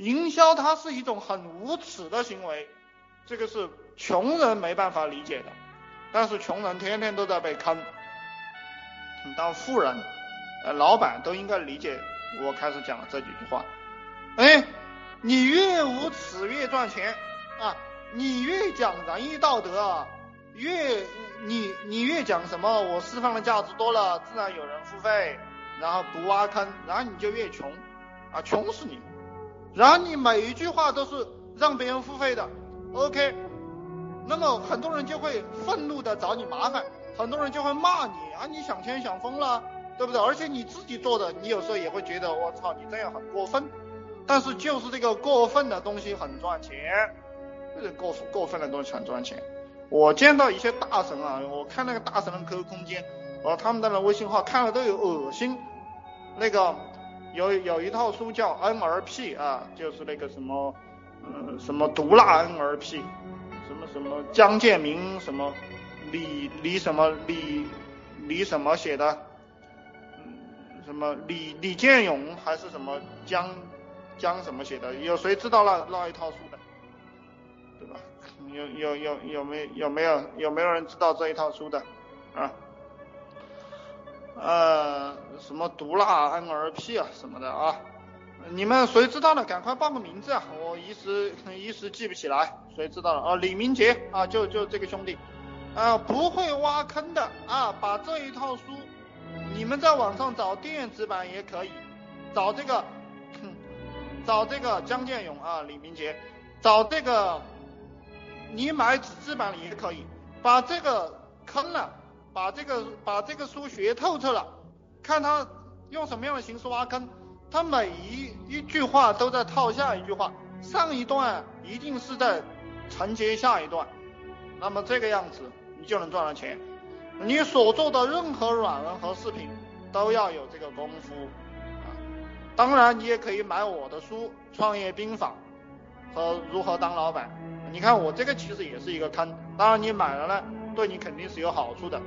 营销它是一种很无耻的行为，这个是穷人没办法理解的。但是穷人天天都在被坑，你当富人，呃，老板都应该理解我开始讲的这几句话。哎，你越无耻越赚钱啊！你越讲仁义道德啊，越你你越讲什么我释放的价值多了，自然有人付费，然后不挖坑，然后你就越穷啊，穷死你！然后你每一句话都是让别人付费的，OK。那么很多人就会愤怒的找你麻烦，很多人就会骂你啊，你想钱想疯了，对不对？而且你自己做的，你有时候也会觉得我操，你这样很过分。但是就是这个过分的东西很赚钱，这个过过分的东西很赚钱。我见到一些大神啊，我看那个大神的 QQ 空间，哦，他们的微信号看了都有恶心。那个有有一套书叫 NRP 啊，就是那个什么，嗯，什么毒辣 NRP。什么什么江建明什么李李什么李李什么写的，嗯什么李李建勇还是什么江江什么写的？有谁知道那那一套书的？对吧？有有有有没有有没有有没有人知道这一套书的？啊？呃什么毒辣 NRP 啊什么的啊？你们谁知道的，赶快报个名字啊！我一时一时记不起来，谁知道了？啊？李明杰啊，就就这个兄弟，啊，不会挖坑的。啊，把这一套书，你们在网上找电子版也可以，找这个，找这个江建勇啊，李明杰，找这个，你买纸质版也可以，把这个坑了，把这个把这个书学透彻了，看他用什么样的形式挖坑。他每一一句话都在套下一句话，上一段一定是在承接下一段，那么这个样子你就能赚到钱。你所做的任何软文和视频都要有这个功夫啊。当然，你也可以买我的书《创业兵法》和《如何当老板》。你看我这个其实也是一个坑，当然你买了呢，对你肯定是有好处的。